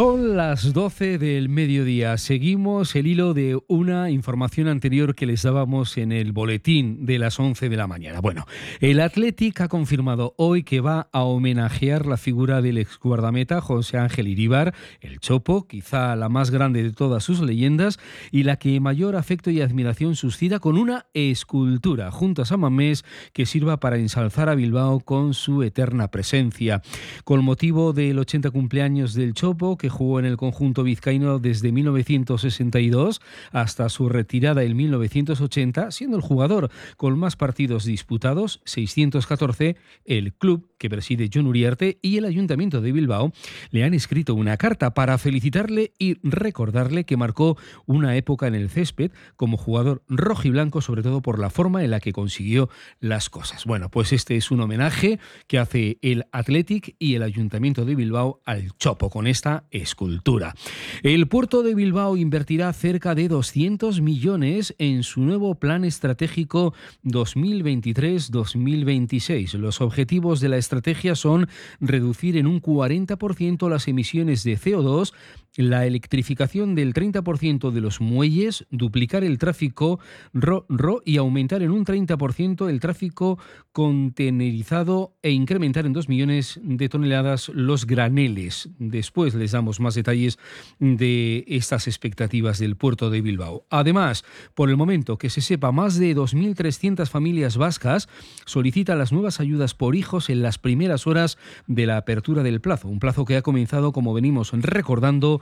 Son las 12 del mediodía. Seguimos el hilo de una información anterior que les dábamos en el boletín de las 11 de la mañana. Bueno, el Athletic ha confirmado hoy que va a homenajear la figura del ex guardameta José Ángel Iríbar, el Chopo, quizá la más grande de todas sus leyendas y la que mayor afecto y admiración suscita con una escultura junto a San Mamés que sirva para ensalzar a Bilbao con su eterna presencia. Con motivo del 80 cumpleaños del Chopo, que jugó en el conjunto vizcaíno desde 1962 hasta su retirada en 1980, siendo el jugador con más partidos disputados, 614, el club que preside John Uriarte y el Ayuntamiento de Bilbao le han escrito una carta para felicitarle y recordarle que marcó una época en el césped como jugador rojo y blanco, sobre todo por la forma en la que consiguió las cosas. Bueno, pues este es un homenaje que hace el Athletic y el Ayuntamiento de Bilbao al Chopo con esta escultura. El puerto de Bilbao invertirá cerca de 200 millones en su nuevo plan estratégico 2023-2026. Los objetivos de la estrategia son reducir en un 40% las emisiones de CO2 la electrificación del 30% de los muelles, duplicar el tráfico RO-RO y aumentar en un 30% el tráfico contenerizado e incrementar en 2 millones de toneladas los graneles. Después les damos más detalles de estas expectativas del puerto de Bilbao. Además, por el momento que se sepa, más de 2.300 familias vascas solicitan las nuevas ayudas por hijos en las primeras horas de la apertura del plazo, un plazo que ha comenzado, como venimos recordando,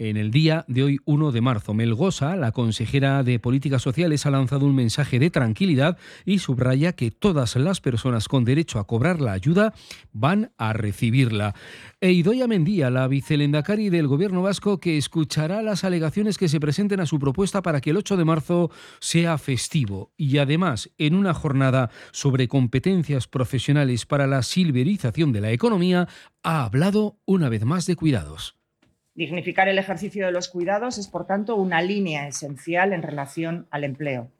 en el día de hoy 1 de marzo. Melgosa, la consejera de Políticas Sociales, ha lanzado un mensaje de tranquilidad y subraya que todas las personas con derecho a cobrar la ayuda van a recibirla. E Mendía, la vicelendacari del Gobierno vasco, que escuchará las alegaciones que se presenten a su propuesta para que el 8 de marzo sea festivo. Y además, en una jornada sobre competencias profesionales para la silverización de la economía, ha hablado una vez más de cuidados. Dignificar el ejercicio de los cuidados es, por tanto, una línea esencial en relación al empleo.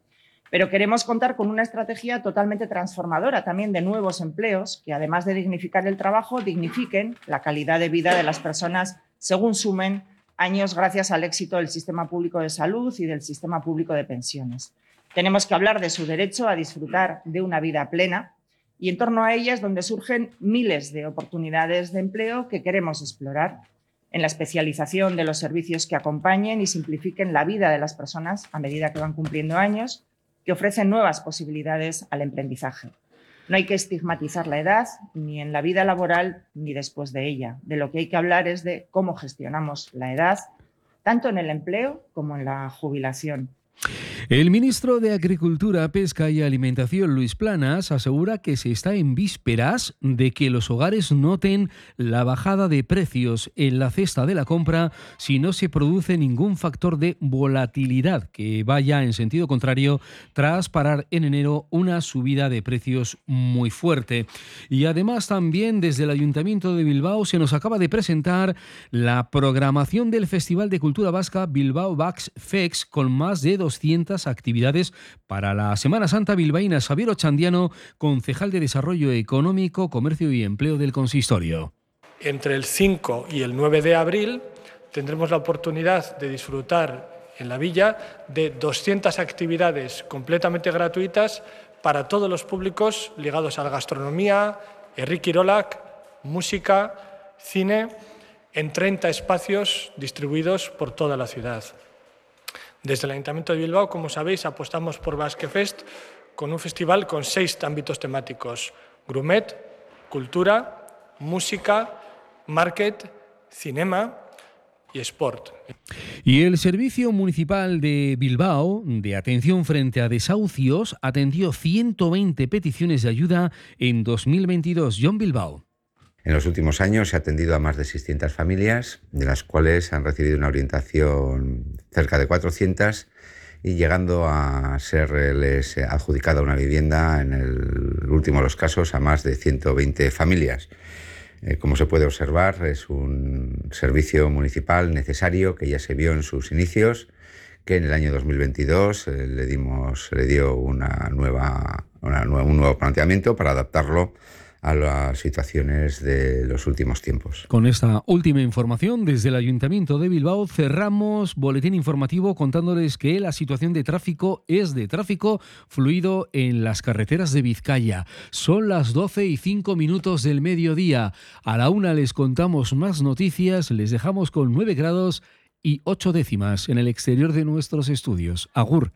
Pero queremos contar con una estrategia totalmente transformadora también de nuevos empleos que, además de dignificar el trabajo, dignifiquen la calidad de vida de las personas según sumen años gracias al éxito del sistema público de salud y del sistema público de pensiones. Tenemos que hablar de su derecho a disfrutar de una vida plena y en torno a ella es donde surgen miles de oportunidades de empleo que queremos explorar en la especialización de los servicios que acompañen y simplifiquen la vida de las personas a medida que van cumpliendo años, que ofrecen nuevas posibilidades al emprendizaje. No hay que estigmatizar la edad ni en la vida laboral ni después de ella. De lo que hay que hablar es de cómo gestionamos la edad, tanto en el empleo como en la jubilación el ministro de Agricultura, Pesca y Alimentación, Luis Planas, asegura que se está en vísperas de que los hogares noten la bajada de precios en la cesta de la compra si no se produce ningún factor de volatilidad que vaya en sentido contrario tras parar en enero una subida de precios muy fuerte. Y además también desde el Ayuntamiento de Bilbao se nos acaba de presentar la programación del Festival de Cultura Vasca Bilbao Bax Fex con más de 200 actividades para la Semana Santa bilbaína. Xavier Ochandiano, concejal de Desarrollo Económico, Comercio y Empleo del Consistorio. Entre el 5 y el 9 de abril tendremos la oportunidad de disfrutar en la villa de 200 actividades completamente gratuitas para todos los públicos ligados a la gastronomía, Enrique Irolac, música, cine, en 30 espacios distribuidos por toda la ciudad. Desde el Ayuntamiento de Bilbao, como sabéis, apostamos por Basque Fest con un festival con seis ámbitos temáticos. Grumet, cultura, música, market, cinema y sport. Y el Servicio Municipal de Bilbao de Atención frente a Desahucios atendió 120 peticiones de ayuda en 2022. John Bilbao. En los últimos años se ha atendido a más de 600 familias, de las cuales han recibido una orientación cerca de 400 y llegando a serles adjudicada una vivienda, en el último de los casos, a más de 120 familias. Eh, como se puede observar, es un servicio municipal necesario que ya se vio en sus inicios que en el año 2022 eh, le dimos, le dio una nueva, un nuevo planteamiento para adaptarlo a las situaciones de los últimos tiempos. Con esta última información desde el Ayuntamiento de Bilbao cerramos boletín informativo contándoles que la situación de tráfico es de tráfico fluido en las carreteras de Vizcaya. Son las 12 y 5 minutos del mediodía. A la una les contamos más noticias, les dejamos con 9 grados y 8 décimas en el exterior de nuestros estudios. Agur.